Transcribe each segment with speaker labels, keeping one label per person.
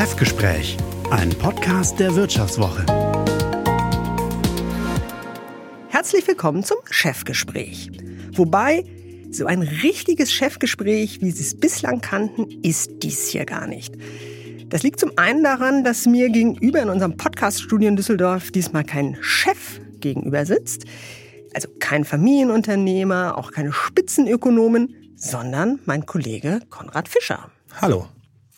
Speaker 1: Chefgespräch, ein Podcast der Wirtschaftswoche.
Speaker 2: Herzlich willkommen zum Chefgespräch. Wobei, so ein richtiges Chefgespräch, wie Sie es bislang kannten, ist dies hier gar nicht. Das liegt zum einen daran, dass mir gegenüber in unserem Podcaststudio in Düsseldorf diesmal kein Chef gegenüber sitzt, also kein Familienunternehmer, auch keine Spitzenökonomen, sondern mein Kollege Konrad Fischer.
Speaker 3: Hallo.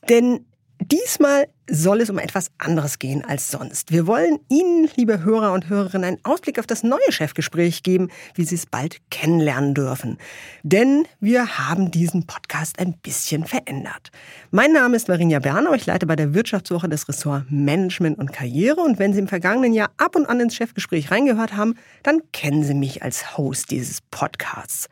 Speaker 2: Denn diesmal soll es um etwas anderes gehen als sonst. Wir wollen Ihnen, liebe Hörer und Hörerinnen, einen Ausblick auf das neue Chefgespräch geben, wie Sie es bald kennenlernen dürfen. Denn wir haben diesen Podcast ein bisschen verändert. Mein Name ist Marinia Bernau, ich leite bei der Wirtschaftswoche das Ressort Management und Karriere und wenn Sie im vergangenen Jahr ab und an ins Chefgespräch reingehört haben, dann kennen Sie mich als Host dieses Podcasts.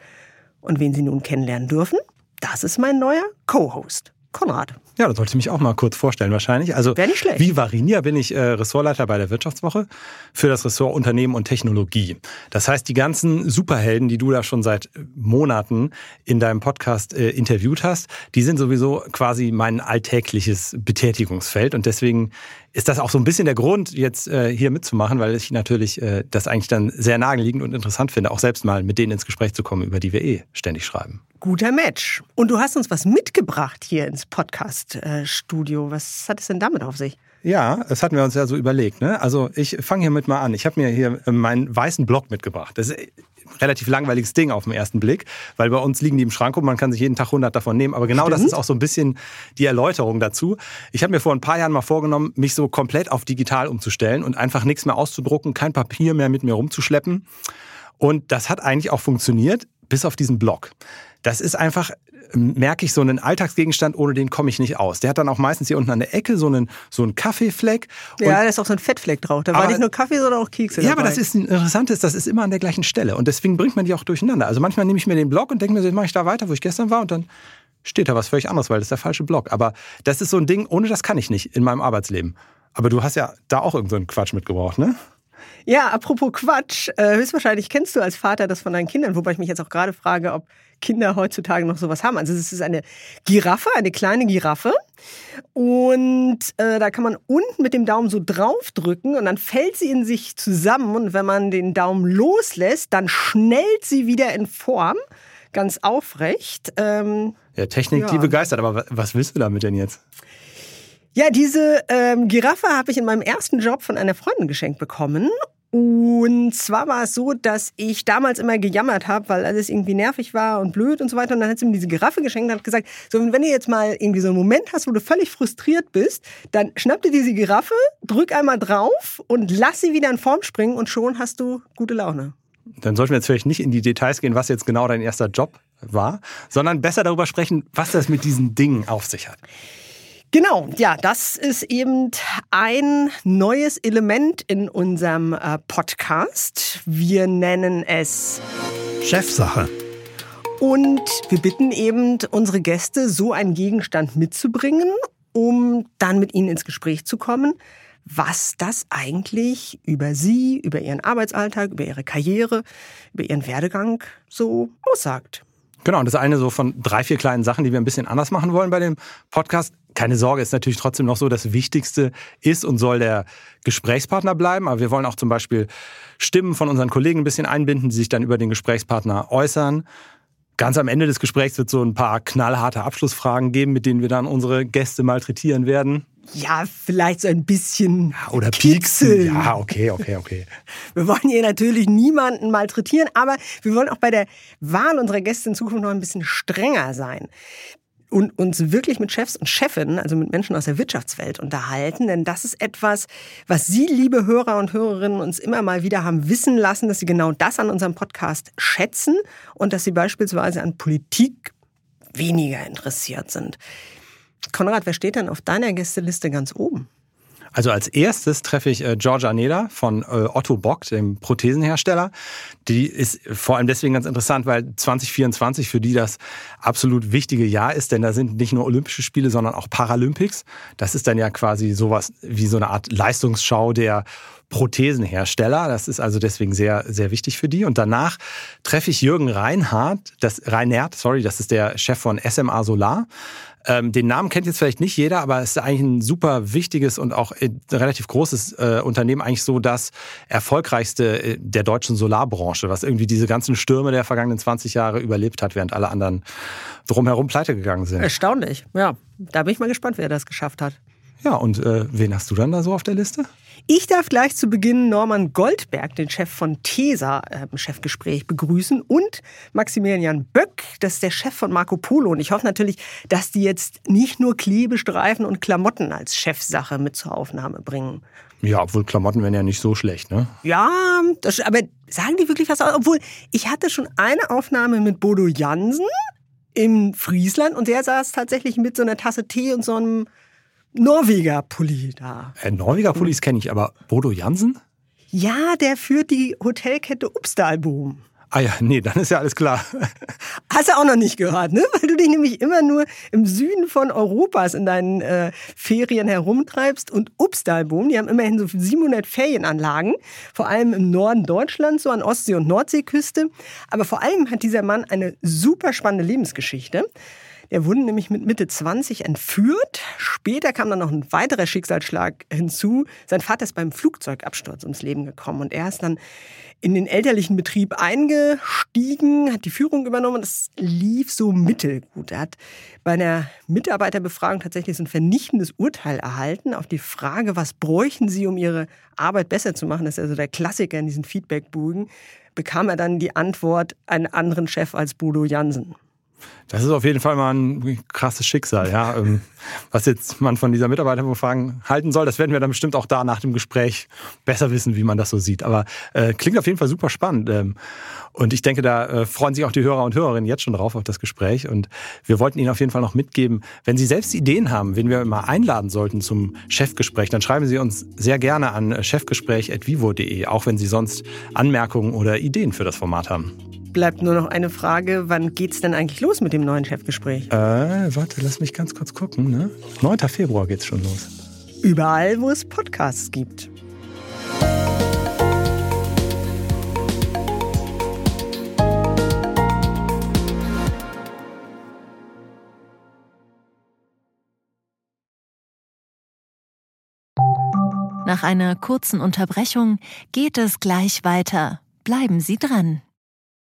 Speaker 2: Und wen Sie nun kennenlernen dürfen, das ist mein neuer Co-Host. Konrad.
Speaker 3: Ja, das sollte ich mich auch mal kurz vorstellen wahrscheinlich. Also
Speaker 2: Wäre nicht schlecht.
Speaker 3: wie Varinia bin ich äh, Ressortleiter bei der Wirtschaftswoche für das Ressort Unternehmen und Technologie. Das heißt, die ganzen Superhelden, die du da schon seit Monaten in deinem Podcast äh, interviewt hast, die sind sowieso quasi mein alltägliches Betätigungsfeld und deswegen ist das auch so ein bisschen der Grund, jetzt äh, hier mitzumachen, weil ich natürlich äh, das eigentlich dann sehr naheliegend und interessant finde, auch selbst mal mit denen ins Gespräch zu kommen, über die wir eh ständig schreiben.
Speaker 2: Guter Match. Und du hast uns was mitgebracht hier ins Podcast-Studio. Was hat es denn damit auf sich?
Speaker 3: Ja, das hatten wir uns ja so überlegt. Ne? Also ich fange hiermit mal an. Ich habe mir hier meinen weißen Block mitgebracht. Das ist ein relativ langweiliges Ding auf den ersten Blick, weil bei uns liegen die im Schrank und man kann sich jeden Tag 100 davon nehmen. Aber genau
Speaker 2: Stimmt.
Speaker 3: das ist auch so ein bisschen die Erläuterung dazu. Ich habe mir vor ein paar Jahren mal vorgenommen, mich so komplett auf digital umzustellen und einfach nichts mehr auszudrucken, kein Papier mehr mit mir rumzuschleppen. Und das hat eigentlich auch funktioniert, bis auf diesen Block. Das ist einfach, merke ich, so einen Alltagsgegenstand, ohne den komme ich nicht aus. Der hat dann auch meistens hier unten an der Ecke so einen, so einen Kaffeefleck.
Speaker 2: Ja, da ist auch so ein Fettfleck drauf. Da war
Speaker 3: Aber-
Speaker 2: nicht nur Kaffee, sondern auch Kekse
Speaker 3: ja, aber
Speaker 2: dabei.
Speaker 3: das ist ein interessantes, das ist immer an der gleichen Stelle. Und deswegen bringt man die auch durcheinander. Also manchmal nehme ich mir den Block und denke mir, so, jetzt mache ich da weiter, wo ich gestern war und dann steht da was völlig anderes, weil das ist der falsche Block. Aber das ist so ein Ding, ohne das kann ich nicht in meinem Arbeitsleben. Aber du hast ja da auch irgendeinen Quatsch mitgebracht, ne?
Speaker 2: Ja, apropos Quatsch. Äh, höchstwahrscheinlich kennst du als Vater das von deinen Kindern, wobei ich mich jetzt auch gerade frage, ob Kinder heutzutage noch sowas haben. Also es ist eine Giraffe, eine kleine Giraffe. Und äh, da kann man unten mit dem Daumen so draufdrücken und dann fällt sie in sich zusammen. Und wenn man den Daumen loslässt, dann schnellt sie wieder in Form, ganz aufrecht. Ähm,
Speaker 3: Ja, Technik, die
Speaker 2: Ja.
Speaker 3: begeistert. Aber wa- was willst du damit denn jetzt?
Speaker 2: Ja, diese ähm, Giraffe habe ich in meinem ersten Job von einer Freundin geschenkt bekommen. Und zwar war es so, dass ich damals immer gejammert habe, weil alles irgendwie nervig war und blöd und so weiter. Und dann hat sie mir diese Giraffe geschenkt und hat gesagt, so, wenn du jetzt mal irgendwie so einen Moment hast, wo du völlig frustriert bist, dann schnapp dir diese Giraffe, drück einmal drauf und lass sie wieder in Form springen und schon hast du gute Laune.
Speaker 3: Dann sollten wir jetzt vielleicht nicht in die Details gehen, was jetzt genau dein erster Job war, sondern besser darüber sprechen, was das mit diesen Dingen auf sich hat.
Speaker 2: Genau, ja, das ist eben ein neues Element in unserem äh, Podcast. Wir nennen es
Speaker 1: Chefsache.
Speaker 2: und wir bitten eben unsere Gäste, so einen Gegenstand mitzubringen, um dann mit ihnen ins Gespräch zu kommen, was das eigentlich über sie, über ihren Arbeitsalltag, über ihre Karriere, über ihren Werdegang so aussagt.
Speaker 3: Genau, und das eine so von drei, vier kleinen Sachen, die wir ein bisschen anders machen wollen bei dem Podcast. Keine Sorge, ist natürlich trotzdem noch so, das Wichtigste ist und soll der Gesprächspartner bleiben. Aber wir wollen auch zum Beispiel Stimmen von unseren Kollegen ein bisschen einbinden, die sich dann über den Gesprächspartner äußern. Ganz am Ende des Gesprächs wird so ein paar knallharte Abschlussfragen geben, mit denen wir dann unsere Gäste malträtieren werden.
Speaker 2: Ja, vielleicht so ein bisschen
Speaker 3: Oder
Speaker 2: Kitzeln.
Speaker 3: pieksen. Ja, okay, okay, okay.
Speaker 2: Wir wollen hier natürlich niemanden malträtieren, aber wir wollen auch bei der Wahl unserer Gäste in Zukunft noch ein bisschen strenger sein und uns wirklich mit Chefs und Chefinnen, also mit Menschen aus der Wirtschaftswelt unterhalten, denn das ist etwas, was Sie, liebe Hörer und Hörerinnen, uns immer mal wieder haben wissen lassen, dass Sie genau das an unserem Podcast schätzen und dass Sie beispielsweise an Politik weniger interessiert sind. Konrad, wer steht denn auf deiner Gästeliste ganz oben?
Speaker 3: Also als erstes treffe ich äh, Georgia Neder von äh, Otto Bock, dem Prothesenhersteller. Die ist vor allem deswegen ganz interessant, weil 2024 für die das absolut wichtige Jahr ist, denn da sind nicht nur Olympische Spiele, sondern auch Paralympics. Das ist dann ja quasi sowas wie so eine Art Leistungsschau der Prothesenhersteller. Das ist also deswegen sehr, sehr wichtig für die. Und danach treffe ich Jürgen Reinhardt, das, Reinhardt, sorry, das ist der Chef von SMA Solar. Ähm, den Namen kennt jetzt vielleicht nicht jeder, aber es ist eigentlich ein super wichtiges und auch äh, relativ großes äh, Unternehmen, eigentlich so das erfolgreichste äh, der deutschen Solarbranche, was irgendwie diese ganzen Stürme der vergangenen 20 Jahre überlebt hat, während alle anderen drumherum pleite gegangen sind.
Speaker 2: Erstaunlich, ja. Da bin ich mal gespannt, wer das geschafft hat.
Speaker 3: Ja, und äh, wen hast du dann da so auf der Liste?
Speaker 2: Ich darf gleich zu Beginn Norman Goldberg, den Chef von TESA, im Chefgespräch begrüßen und Maximilian Böck, das ist der Chef von Marco Polo. Und ich hoffe natürlich, dass die jetzt nicht nur Klebestreifen und Klamotten als Chefsache mit zur Aufnahme bringen.
Speaker 3: Ja, obwohl Klamotten wären ja nicht so schlecht, ne?
Speaker 2: Ja, das, aber sagen die wirklich was? Obwohl, ich hatte schon eine Aufnahme mit Bodo Jansen im Friesland und der saß tatsächlich mit so einer Tasse Tee und so einem Norweger Pulli da.
Speaker 3: Äh, Norweger Pullis kenne ich, aber Bodo Jansen?
Speaker 2: Ja, der führt die Hotelkette Upstalboom.
Speaker 3: Ah ja, nee, dann ist ja alles klar.
Speaker 2: Hast du auch noch nicht gehört, ne? Weil du dich nämlich immer nur im Süden von Europas in deinen äh, Ferien herumtreibst. Und Upstalboom, die haben immerhin so 700 Ferienanlagen, vor allem im Norden Deutschlands, so an Ostsee- und Nordseeküste. Aber vor allem hat dieser Mann eine super spannende Lebensgeschichte. Er wurde nämlich mit Mitte 20 entführt. Später kam dann noch ein weiterer Schicksalsschlag hinzu. Sein Vater ist beim Flugzeugabsturz ums Leben gekommen und er ist dann in den elterlichen Betrieb eingestiegen, hat die Führung übernommen. Das lief so mittelgut. Er hat bei einer Mitarbeiterbefragung tatsächlich so ein vernichtendes Urteil erhalten auf die Frage, was bräuchten Sie, um Ihre Arbeit besser zu machen. Das ist also der Klassiker in diesen Feedbackbogen. Bekam er dann die Antwort, einen anderen Chef als Bodo Jansen.
Speaker 3: Das ist auf jeden Fall mal ein krasses Schicksal, ja. Ähm, was jetzt man von dieser Mitarbeiterbefragung halten soll, das werden wir dann bestimmt auch da nach dem Gespräch besser wissen, wie man das so sieht. Aber äh, klingt auf jeden Fall super spannend. Ähm, und ich denke, da äh, freuen sich auch die Hörer und Hörerinnen jetzt schon drauf auf das Gespräch. Und wir wollten Ihnen auf jeden Fall noch mitgeben, wenn Sie selbst Ideen haben, wen wir mal einladen sollten zum Chefgespräch, dann schreiben Sie uns sehr gerne an chefgespräch.vivo.de, auch wenn Sie sonst Anmerkungen oder Ideen für das Format haben
Speaker 2: bleibt nur noch eine Frage, wann geht's denn eigentlich los mit dem neuen Chefgespräch?
Speaker 3: Äh, warte, lass mich ganz kurz gucken. Ne? 9. Februar geht's schon los.
Speaker 2: Überall, wo es Podcasts gibt.
Speaker 4: Nach einer kurzen Unterbrechung geht es gleich weiter. Bleiben Sie dran.